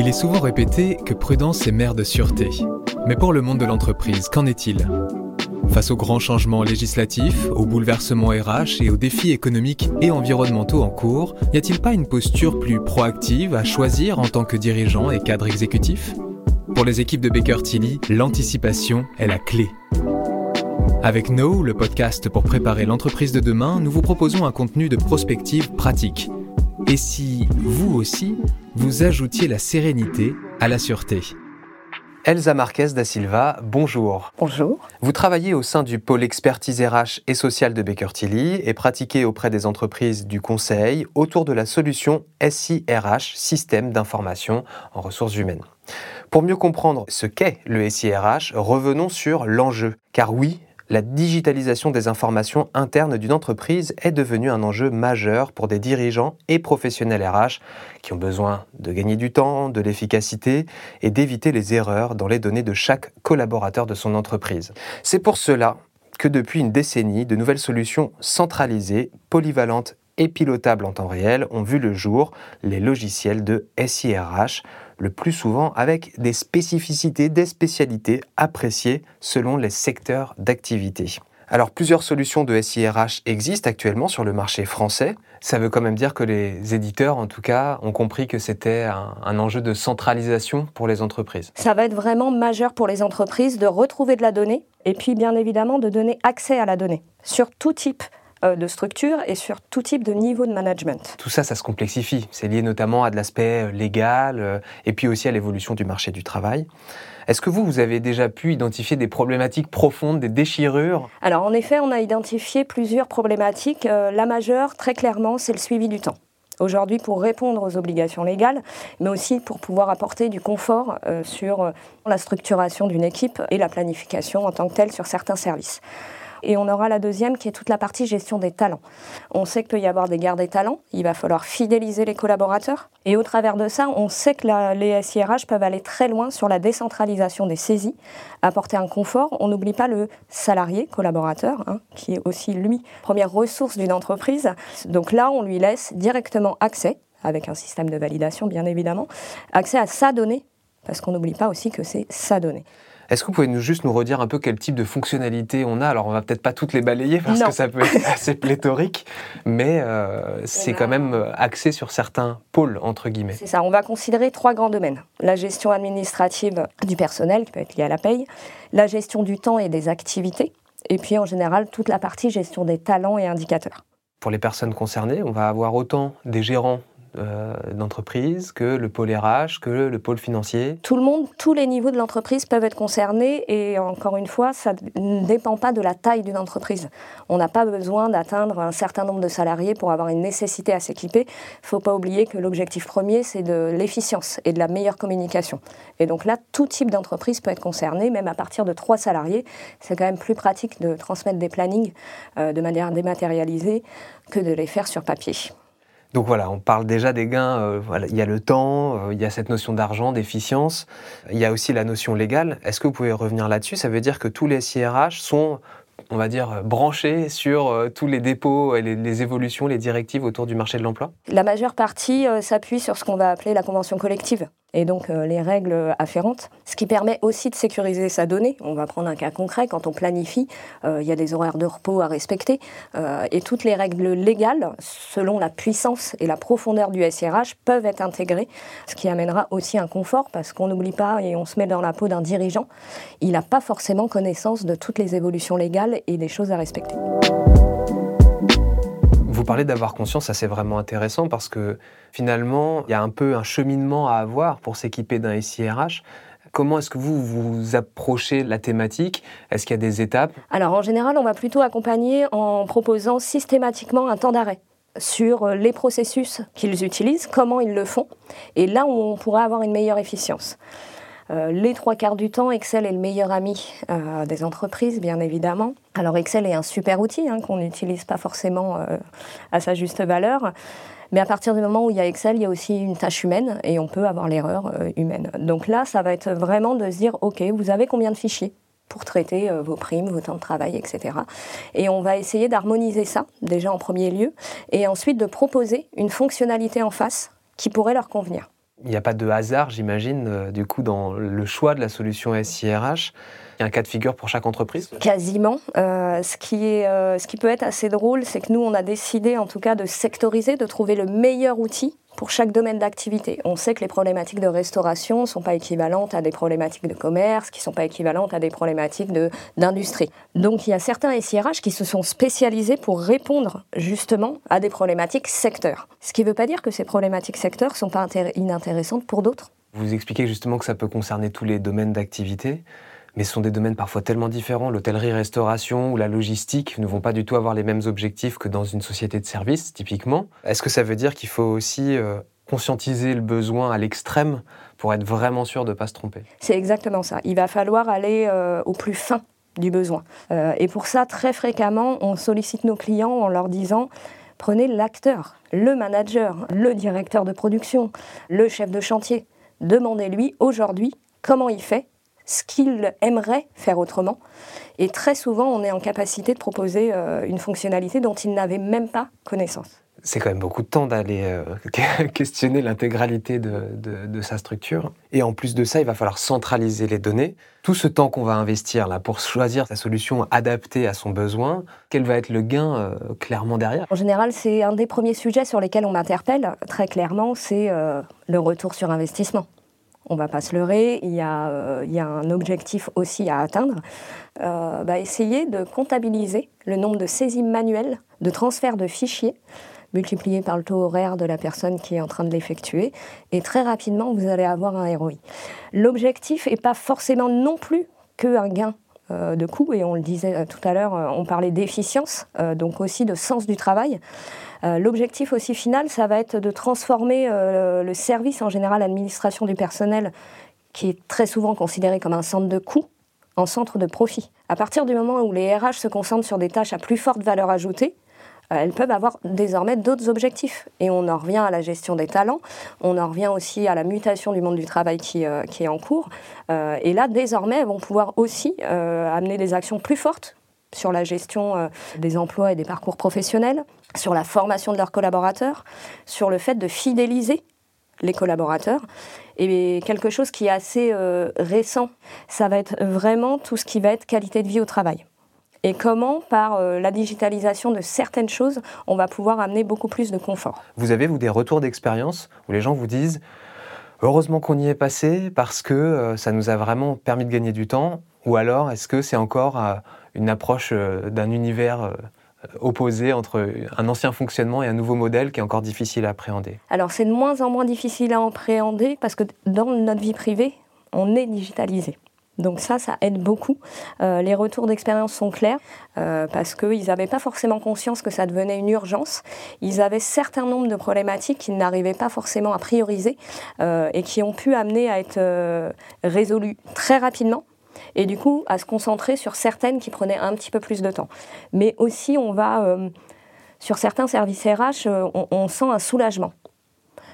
Il est souvent répété que prudence est mère de sûreté. Mais pour le monde de l'entreprise, qu'en est-il? Face aux grands changements législatifs, aux bouleversements RH et aux défis économiques et environnementaux en cours, n'y a-t-il pas une posture plus proactive à choisir en tant que dirigeant et cadre exécutif? Pour les équipes de Baker Tilly, l'anticipation est la clé. Avec No, le podcast pour préparer l'entreprise de demain, nous vous proposons un contenu de prospective pratique. Et si, vous aussi, vous ajoutiez la sérénité à la sûreté Elsa Marquez da Silva, bonjour. Bonjour. Vous travaillez au sein du pôle expertise RH et social de Baker Tilly et pratiquez auprès des entreprises du conseil autour de la solution SIRH, système d'information en ressources humaines. Pour mieux comprendre ce qu'est le SIRH, revenons sur l'enjeu. Car oui, la digitalisation des informations internes d'une entreprise est devenue un enjeu majeur pour des dirigeants et professionnels RH qui ont besoin de gagner du temps, de l'efficacité et d'éviter les erreurs dans les données de chaque collaborateur de son entreprise. C'est pour cela que depuis une décennie, de nouvelles solutions centralisées, polyvalentes et pilotables en temps réel ont vu le jour, les logiciels de SIRH, le plus souvent avec des spécificités, des spécialités appréciées selon les secteurs d'activité. Alors plusieurs solutions de SIRH existent actuellement sur le marché français. Ça veut quand même dire que les éditeurs, en tout cas, ont compris que c'était un, enjeu de centralisation pour les entreprises. Ça va être vraiment majeur pour les entreprises de retrouver de la donnée et puis bien évidemment de donner accès à la donnée sur tout type de structure et sur tout type de niveau de management. Tout ça, ça se complexifie. C'est lié notamment à de l'aspect euh, légal euh, et puis aussi à l'évolution du marché du travail. Est-ce que vous, vous avez déjà pu identifier des problématiques profondes, des déchirures? Alors en effet, on a identifié plusieurs problématiques. la majeure, très clairement, c'est le suivi du temps aujourd'hui pour répondre aux obligations légales, mais aussi pour pouvoir apporter du confort sur la structuration d'une équipe et la planification en tant que telle sur certains services. Et on aura la deuxième qui est toute la partie gestion des talents. On sait qu'il peut y avoir des gardes des talents, il va falloir fidéliser les collaborateurs. Et au travers de ça, on sait que les SIRH peuvent aller très loin sur la décentralisation des saisies, apporter un confort. On n'oublie pas le salarié, collaborateur, hein, qui est aussi, lui, première ressource d'une entreprise. Donc là, on lui laisse directement accès, avec un système de validation bien évidemment, accès à sa donnée, parce qu'on n'oublie pas aussi que c'est sa donnée. Est-ce que vous pouvez nous, juste nous redire un peu quel type de fonctionnalité on a? Alors, on va peut-être pas toutes les balayer parce que ça peut être assez pléthorique, mais euh, c'est quand même euh, axé sur certains pôles, entre guillemets. C'est ça, on va considérer trois grands domaines. La gestion administrative du personnel, qui peut être liée à la paye, la gestion du temps et des activités, et puis en général toute la partie gestion des talents et indicateurs. Pour les personnes concernées, on va avoir autant des gérants euh, d'entreprise, que le pôle RH, que le pôle financier Tout le monde, tous les niveaux de l'entreprise peuvent être concernés et encore une fois, ça ne dépend pas de la taille d'une entreprise. On n'a pas besoin d'atteindre un certain nombre de salariés pour avoir une nécessité à s'équiper. Il ne faut pas oublier que l'objectif premier, c'est de l'efficience et de la meilleure communication. Et donc là, tout type d'entreprise peut être concerné, même à partir de trois salariés. C'est quand même plus pratique de transmettre des plannings euh, de manière dématérialisée que de les faire sur papier. Donc voilà, on parle déjà des gains. Euh, il y a le temps, euh, il y a cette notion d'argent, d'efficience. Il y a aussi la notion légale. Est-ce que vous pouvez revenir là-dessus? Ça veut dire que tous les SIRH sont on va dire, branchés sur euh, tous les dépôts, les, les, évolutions, les directives autour du marché de l'emploi? La majeure partie s'appuie sur ce qu'on va appeler la convention collective et donc euh, les règles afférentes, ce qui permet aussi de sécuriser sa donnée. On va prendre un cas concret, quand on planifie, euh, il y a des horaires de repos à respecter, euh, et toutes les règles légales, selon la puissance et la profondeur du SIRH, peuvent être intégrées, ce qui amènera aussi un confort, parce qu'on n'oublie pas, et on se met dans la peau d'un dirigeant, il n'a pas forcément connaissance de toutes les évolutions légales et des choses à respecter. Vous parlez d'avoir conscience, ça c'est vraiment intéressant parce que finalement, il y a un peu un cheminement à avoir pour s'équiper d'un SIRH. Comment est-ce que vous vous approchez la thématique? Est-ce qu'il y a des étapes? Alors en général, on va plutôt accompagner en proposant systématiquement un temps d'arrêt sur les processus qu'ils utilisent, comment ils le font, et là où on pourra avoir une meilleure efficience. Euh, les trois quarts du temps, Excel est le meilleur ami euh, des entreprises, bien évidemment. Alors Excel est un super outil hein, qu'on n'utilise pas forcément euh, à sa juste valeur. Mais à partir du moment où il y a Excel, il y a aussi une tâche humaine et on peut avoir l'erreur humaine. Donc là, ça va être vraiment de se dire, OK, vous avez combien de fichiers pour traiter vos primes, vos temps de travail, etc. Et on va essayer d'harmoniser ça, déjà en premier lieu, et ensuite de proposer une fonctionnalité en face qui pourrait leur convenir. Il n'y a pas de hasard, j'imagine, du coup, dans le choix de la solution SIRH. Il y a un cas de figure pour chaque entreprise? Quasiment. Euh, ce, qui est, euh, ce qui peut être assez drôle, c'est que nous, on a décidé en tout cas de sectoriser, de trouver le meilleur outil pour chaque domaine d'activité. On sait que les problématiques de restauration ne sont pas équivalentes à des problématiques de commerce, qui ne sont pas équivalentes à des problématiques d'industrie. Donc il y a certains SIRH qui se sont spécialisés pour répondre justement à des problématiques secteurs. Ce qui ne veut pas dire que ces problématiques secteurs ne sont pas inintéressantes pour d'autres. Vous expliquez justement que ça peut concerner tous les domaines d'activité mais ce sont des domaines parfois tellement différents. L'hôtellerie-restauration ou la logistique ne vont pas du tout avoir les mêmes objectifs que dans une société de service, typiquement. Est-ce que ça veut dire qu'il faut aussi euh, conscientiser le besoin à l'extrême pour être vraiment sûr de ne pas se tromper? C'est exactement ça. Il va falloir aller euh, au plus fin du besoin. Euh, et pour ça, très fréquemment, on sollicite nos clients en leur disant prenez l'acteur, le manager, le directeur de production, le chef de chantier. Demandez-lui aujourd'hui comment il fait ce qu'il aimerait faire autrement. Et très souvent, on est en capacité de proposer euh, une fonctionnalité dont il n'avait même pas connaissance. C'est quand même beaucoup de temps d'aller euh, questionner l'intégralité de, sa structure. Et en plus de ça, il va falloir centraliser les données. Tout ce temps qu'on va investir là pour choisir sa solution adaptée à son besoin, quel va être le gain euh, clairement derrière? En général, c'est un des premiers sujets sur lesquels on m'interpelle très clairement, c'est le retour sur investissement on va pas se leurrer, il y a, euh, il y a un objectif aussi à atteindre. Euh, bah, essayer de comptabiliser le nombre de saisies manuelles, de transferts de fichiers, multiplié par le taux horaire de la personne qui est en train de l'effectuer, et très rapidement, vous allez avoir un ROI. L'objectif n'est pas forcément non plus qu'un gain de coût, et on le disait tout à l'heure, on parlait d'efficience, donc aussi de sens du travail. Euh, l'objectif aussi final, ça va être de transformer euh, le service en général administration du personnel, qui est très souvent considéré comme un centre de coût, en centre de profit. À partir du moment où les RH se concentrent sur des tâches à plus forte valeur ajoutée, euh, elles peuvent avoir désormais d'autres objectifs. Et on en revient à la gestion des talents, on en revient aussi à la mutation du monde du travail qui, qui est en cours. et là, désormais, elles vont pouvoir aussi amener des actions plus fortes sur la gestion des emplois et des parcours professionnels, sur la formation de leurs collaborateurs, sur le fait de fidéliser les collaborateurs. Et quelque chose qui est assez euh, récent, ça va être vraiment tout ce qui va être qualité de vie au travail. Et comment, par euh, la digitalisation de certaines choses, on va pouvoir amener beaucoup plus de confort? Vous avez, vous, des retours d'expérience où les gens vous disent Heureusement qu'on y est passé parce que euh, ça nous a vraiment permis de gagner du temps Ou alors, est-ce que c'est encore une approche d'un univers opposé entre un ancien fonctionnement et un nouveau modèle qui est encore difficile à appréhender? Alors c'est de moins en moins difficile à appréhender parce que dans notre vie privée, on est digitalisé. Donc ça, ça aide beaucoup. Euh, les retours d'expérience sont clairs euh, parce qu'ils n'avaient pas forcément conscience que ça devenait une urgence. Ils avaient certain nombre de problématiques qu'ils n'arrivaient pas forcément à prioriser euh, et qui ont pu amener à être résolues très rapidement et du coup à se concentrer sur certaines qui prenaient un petit peu plus de temps. Mais aussi, on va, sur certains services RH, on, sent un soulagement.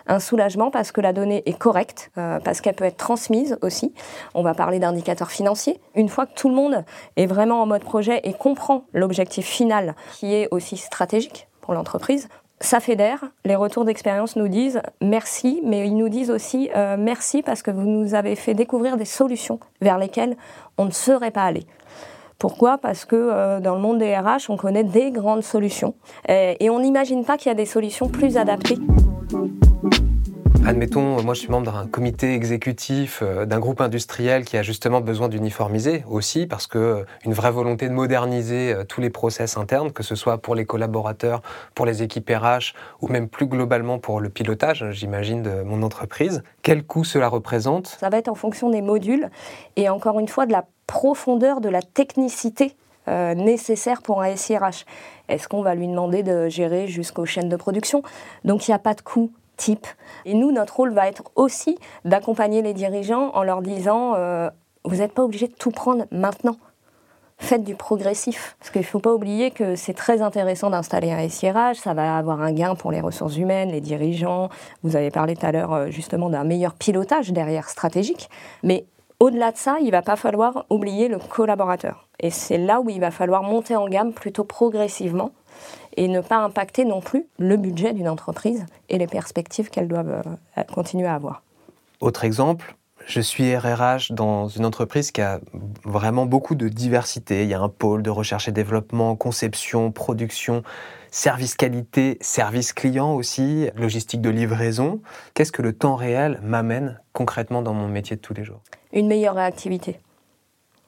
Un soulagement parce que la donnée est correcte, euh, parce qu'elle peut être transmise aussi. On va parler d'indicateurs financiers. Une fois que tout le monde est vraiment en mode projet et comprend l'objectif final qui est aussi stratégique pour l'entreprise, ça fédère. Les retours d'expérience nous disent merci, mais ils nous disent aussi euh, merci parce que vous nous avez fait découvrir des solutions vers lesquelles on ne serait pas allé. Pourquoi? Parce que euh, dans le monde des RH, on connaît des grandes solutions et on n'imagine pas qu'il y a des solutions plus adaptées. Admettons, moi je suis membre d'un comité exécutif euh, d'un groupe industriel qui a justement besoin d'uniformiser aussi parce que euh, une vraie volonté de moderniser euh, tous les process internes, que ce soit pour les collaborateurs, pour les équipes RH ou même plus globalement pour le pilotage, j'imagine, de mon entreprise. Quel coût cela représente? Ça va être en fonction des modules et encore une fois de la profondeur de la technicité nécessaire pour un SIRH. Est-ce qu'on va lui demander de gérer jusqu'aux chaînes de production? Donc il n'y a pas de coût type. Et nous, notre rôle va être aussi d'accompagner les dirigeants en leur disant euh, vous n'êtes pas obligé de tout prendre maintenant. Faites du progressif. Parce qu'il ne faut pas oublier que c'est très intéressant d'installer un SIRH, ça va avoir un gain pour les ressources humaines, les dirigeants. Vous avez parlé tout à l'heure euh, justement d'un meilleur pilotage derrière stratégique. Mais au-delà de ça, il ne va pas falloir oublier le collaborateur. Et c'est là où il va falloir monter en gamme plutôt progressivement et ne pas impacter non plus le budget d'une entreprise et les perspectives qu'elles doivent euh, continuer à avoir. Autre exemple, je suis RRH dans une entreprise qui a vraiment beaucoup de diversité. Il y a un pôle de recherche et développement, conception, production, service qualité, service client aussi, logistique de livraison. Qu'est-ce que le temps réel m'amène concrètement dans mon métier de tous les jours? Une meilleure réactivité.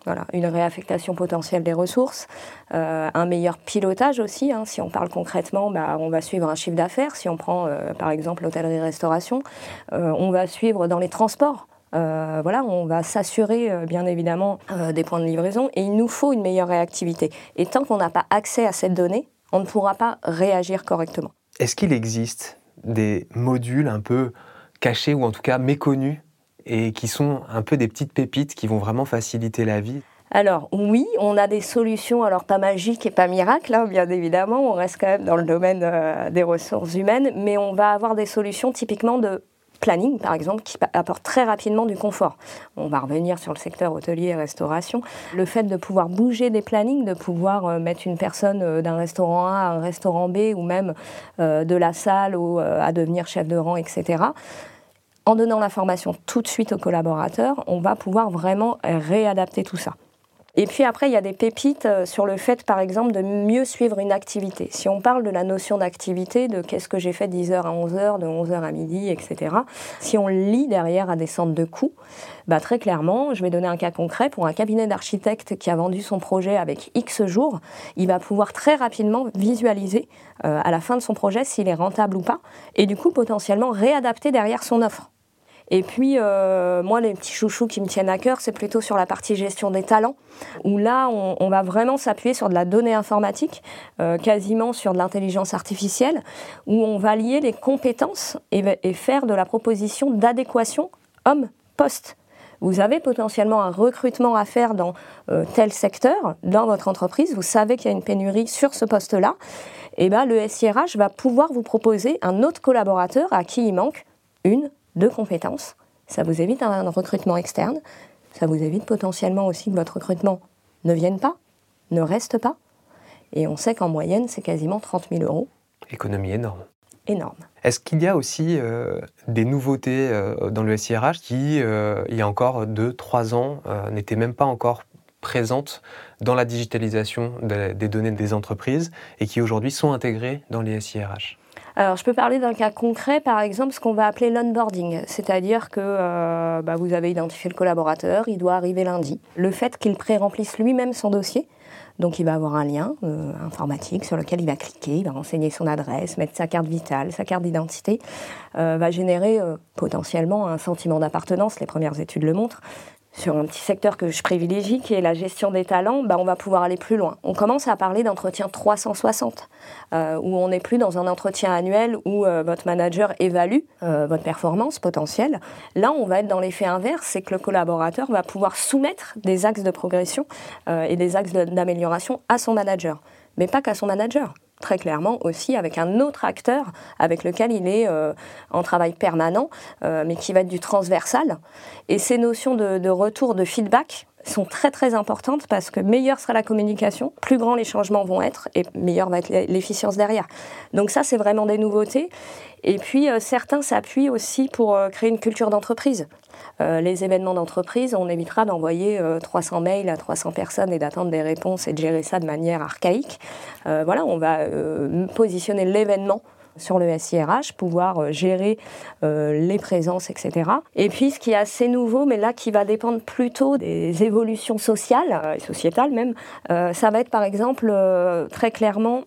Voilà, une réaffectation potentielle des ressources, euh, un meilleur pilotage aussi. Hein. Si on parle concrètement, bah, on va suivre un chiffre d'affaires. Si on prend euh, par exemple l'hôtellerie-restauration, euh, on va suivre dans les transports. voilà, on va s'assurer bien évidemment des points de livraison et il nous faut une meilleure réactivité. Et tant qu'on n'a pas accès à cette donnée, on ne pourra pas réagir correctement. Est-ce qu'il existe des modules un peu cachés ou en tout cas méconnus et qui sont un peu des petites pépites qui vont vraiment faciliter la vie? Alors oui, on a des solutions, alors pas magiques et pas miracles, hein, bien évidemment, on reste quand même dans le domaine euh, des ressources humaines, mais on va avoir des solutions typiquement de planning, par exemple, qui apportent très rapidement du confort. On va revenir sur le secteur hôtelier et restauration. Le fait de pouvoir bouger des plannings, de pouvoir euh, mettre une personne euh, d'un restaurant A à un restaurant B, ou même de la salle à devenir chef de rang, etc en donnant l'information tout de suite aux collaborateurs, on va pouvoir vraiment réadapter tout ça. Et puis après, il y a des pépites euh, sur le fait, par exemple, de mieux suivre une activité. Si on parle de la notion d'activité, de qu'est-ce que j'ai fait 10h à 11h, de 11h à midi, etc., si on lit derrière à des centres de coûts, bah très clairement, je vais donner un cas concret, pour un cabinet d'architecte qui a vendu son projet avec X jours, il va pouvoir très rapidement visualiser euh, à la fin de son projet s'il est rentable ou pas, et du coup potentiellement réadapter derrière son offre. Et puis, euh, moi, les petits chouchous qui me tiennent à cœur, c'est plutôt sur la partie gestion des talents, où là, on, va vraiment s'appuyer sur de la donnée informatique, euh, quasiment sur de l'intelligence artificielle, où on va lier les compétences et, faire de la proposition d'adéquation homme-poste. Vous avez potentiellement un recrutement à faire dans euh, tel secteur, dans votre entreprise, vous savez qu'il y a une pénurie sur ce poste-là, et ben, le SIRH va pouvoir vous proposer un autre collaborateur à qui il manque une de compétences. Ça vous évite un recrutement externe. Ça vous évite potentiellement aussi que votre recrutement ne vienne pas, ne reste pas. Et on sait qu'en moyenne, c'est quasiment 30 000 euros. Économie énorme. Énorme. Est-ce qu'il y a aussi euh, des nouveautés euh, dans le SIRH qui, euh, il y a encore 2-3 ans, n'étaient même pas encore présentes dans la digitalisation des données des entreprises et qui aujourd'hui sont intégrées dans les SIRH alors, je peux parler d'un cas concret, par exemple, ce qu'on va appeler l'onboarding, c'est-à-dire que euh, bah, vous avez identifié le collaborateur, il doit arriver lundi. Le fait qu'il pré-remplisse lui-même son dossier, donc il va avoir un lien euh, informatique sur lequel il va cliquer, il va renseigner son adresse, mettre sa carte vitale, sa carte d'identité, euh, va générer potentiellement un sentiment d'appartenance, les premières études le montrent, sur un petit secteur que je privilégie, qui est la gestion des talents, bah, on va pouvoir aller plus loin. On commence à parler d'entretien 360, euh, où on n'est plus dans un entretien annuel où euh, votre manager évalue euh, votre performance potentielle. Là, on va être dans l'effet inverse, c'est que le collaborateur va pouvoir soumettre des axes de progression et des axes d'amélioration à son manager, mais pas qu'à son manager très clairement aussi avec un autre acteur avec lequel il est euh, en travail permanent, euh, mais qui va être du transversal. Et ces notions de, retour, de feedback sont très très importantes parce que meilleure sera la communication, plus grands les changements vont être et meilleure va être l'efficience derrière. Donc ça, c'est vraiment des nouveautés. Et puis euh, certains s'appuient aussi pour créer une culture d'entreprise. Euh, les événements d'entreprise, on évitera d'envoyer 300 euh, mails à 300 personnes et d'attendre des réponses et de gérer ça de manière archaïque. Euh, voilà, on va positionner l'événement sur le SIRH, pouvoir gérer les présences, etc. Et puis, ce qui est assez nouveau, mais là qui va dépendre plutôt des évolutions sociales et sociétales même, ça va être par exemple très clairement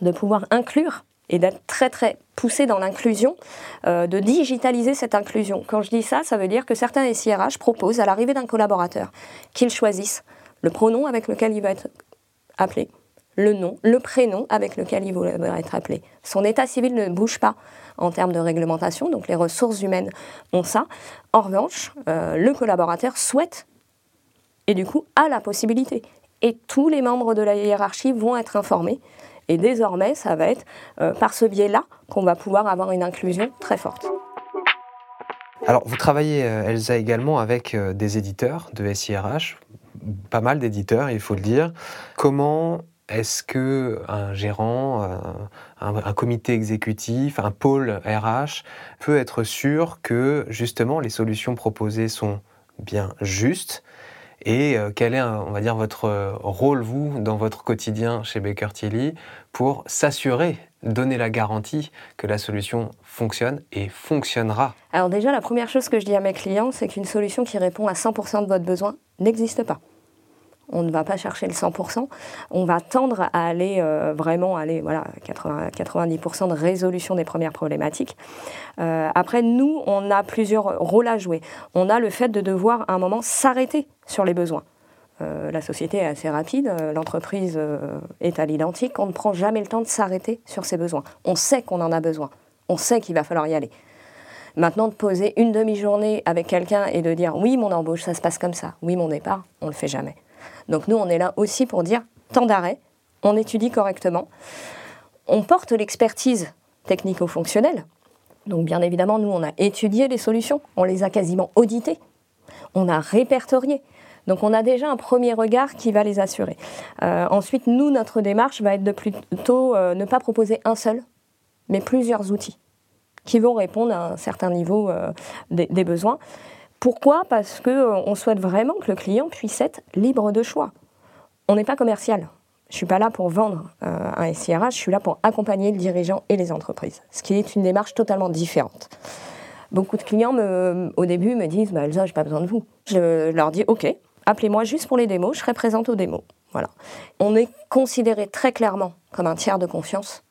de pouvoir inclure et d'être très très poussé dans l'inclusion, euh, de digitaliser cette inclusion. Quand je dis ça, ça veut dire que certains SIRH proposent à l'arrivée d'un collaborateur qu'il choisisse le pronom avec lequel il va être appelé, le nom, le prénom avec lequel il va être appelé. Son état civil ne bouge pas en termes de réglementation, donc les ressources humaines ont ça. En revanche, euh, le collaborateur souhaite et du coup a la possibilité. Et tous les membres de la hiérarchie vont être informés et désormais, ça va être euh, par ce biais-là qu'on va pouvoir avoir une inclusion très forte. Alors, vous travaillez, euh, Elsa, également avec des éditeurs de SIRH, pas mal d'éditeurs, il faut le dire. Comment est-ce que un gérant, euh, un, comité exécutif, un pôle RH peut être sûr que justement les solutions proposées sont bien justes? Et euh, quel est, va dire, votre rôle, vous, dans votre quotidien chez Baker Tilly, pour s'assurer, donner la garantie que la solution fonctionne et fonctionnera? Alors déjà, la première chose que je dis à mes clients, c'est qu'une solution qui répond à 100% de votre besoin n'existe pas on ne va pas chercher le 100%, on va tendre à aller euh, vraiment aller voilà 80, 90% de résolution des premières problématiques. Euh, après, nous, on a plusieurs rôles à jouer. On a le fait de devoir à un moment s'arrêter sur les besoins. Euh, la société est assez rapide, l'entreprise est à l'identique, on ne prend jamais le temps de s'arrêter sur ses besoins. On sait qu'on en a besoin, on sait qu'il va falloir y aller. Maintenant, de poser une demi-journée avec quelqu'un et de dire oui, mon embauche, ça se passe comme ça, oui, mon départ, on ne le fait jamais. Donc nous, on est là aussi pour dire temps d'arrêt, on étudie correctement, on porte l'expertise technico-fonctionnelle. Donc bien évidemment, nous, on a étudié les solutions, on les a quasiment auditées, on a répertorié. Donc on a déjà un premier regard qui va les assurer. Euh, ensuite, nous, notre démarche va être de plutôt euh, ne pas proposer un seul, mais plusieurs outils qui vont répondre à un certain niveau euh, des, besoins. Pourquoi? Parce qu'on euh, souhaite vraiment que le client puisse être libre de choix. On n'est pas commercial. Je ne suis pas là pour vendre euh, un SIRH, je suis là pour accompagner le dirigeant et les entreprises, ce qui est une démarche totalement différente. Beaucoup de clients, au début, me disent bah, Elsa, je n'ai pas besoin de vous. Je leur dis Ok, appelez-moi juste pour les démos, je serai présente aux démos. Voilà. On est considéré très clairement comme un tiers de confiance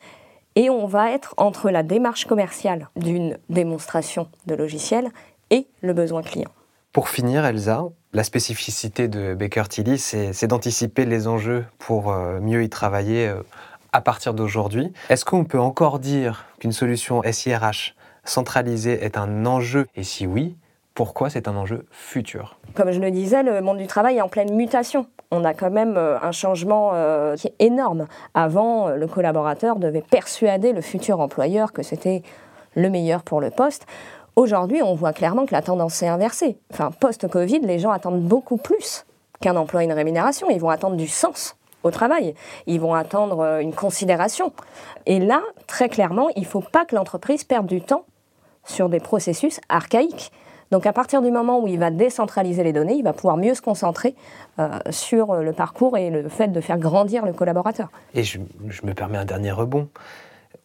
et on va être entre la démarche commerciale d'une démonstration de logiciel et le besoin client. Pour finir, Elsa, la spécificité de Baker Tilly, c'est d'anticiper les enjeux pour euh, mieux y travailler euh, à partir d'aujourd'hui. Est-ce qu'on peut encore dire qu'une solution SIRH centralisée est un enjeu? Et si oui, pourquoi c'est un enjeu futur? Comme je le disais, le monde du travail est en pleine mutation. On a quand même euh, un changement qui est énorme. Avant, le collaborateur devait persuader le futur employeur que c'était le meilleur pour le poste. Aujourd'hui, on voit clairement que la tendance s'est inversée. Enfin, post-Covid, les gens attendent beaucoup plus qu'un emploi et une rémunération. Ils vont attendre du sens au travail. Ils vont attendre euh, une considération. Et là, très clairement, il ne faut pas que l'entreprise perde du temps sur des processus archaïques. Donc à partir du moment où il va décentraliser les données, il va pouvoir mieux se concentrer euh, sur le parcours et le fait de faire grandir le collaborateur. Et je, me permets un dernier rebond.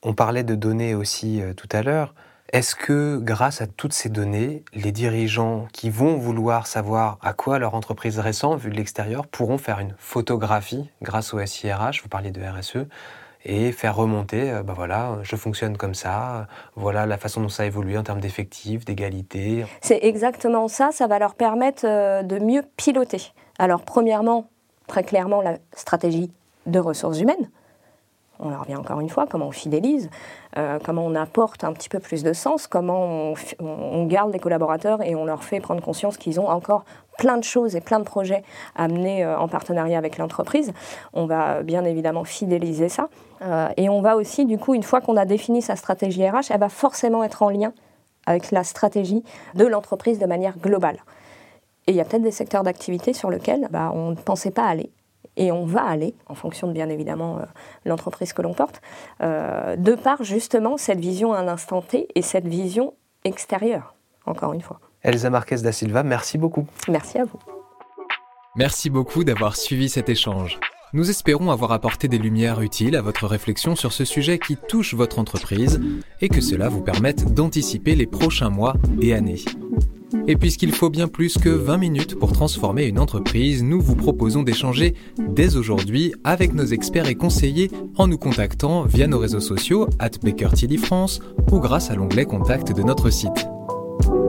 On parlait de données aussi euh, tout à l'heure. Est-ce que grâce à toutes ces données, les dirigeants qui vont vouloir savoir à quoi leur entreprise ressemble vu de l'extérieur pourront faire une photographie grâce au SIRH, vous parliez de RSE, et faire remonter, ben voilà, je fonctionne comme ça, voilà la façon dont ça évolue en termes d'effectifs, d'égalité. C'est exactement ça, ça va leur permettre euh, de mieux piloter. Alors premièrement, très clairement, la stratégie de ressources humaines on en revient encore une fois, comment on fidélise, euh, comment on apporte un petit peu plus de sens, comment on, garde les collaborateurs et on leur fait prendre conscience qu'ils ont encore plein de choses et plein de projets à mener euh, en partenariat avec l'entreprise. On va bien évidemment fidéliser ça. Euh, et on va aussi, du coup, une fois qu'on a défini sa stratégie RH, elle va forcément être en lien avec la stratégie de l'entreprise de manière globale. Et il y a peut-être des secteurs d'activité sur lesquels bah, on ne pensait pas aller et on va aller, en fonction de bien évidemment euh, l'entreprise que l'on porte, euh, de par justement cette vision à un instant T et cette vision extérieure, encore une fois. Elsa Marquez da Silva, merci beaucoup. Merci à vous. Merci beaucoup d'avoir suivi cet échange. Nous espérons avoir apporté des lumières utiles à votre réflexion sur ce sujet qui touche votre entreprise et que cela vous permette d'anticiper les prochains mois et années. Et puisqu'il faut bien plus que 20 minutes pour transformer une entreprise, nous vous proposons d'échanger dès aujourd'hui avec nos experts et conseillers en nous contactant via nos réseaux sociaux at France ou grâce à l'onglet Contact de notre site.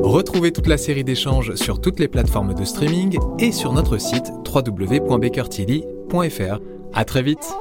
Retrouvez toute la série d'échanges sur toutes les plateformes de streaming et sur notre site www.bakertilly.fr. À très vite!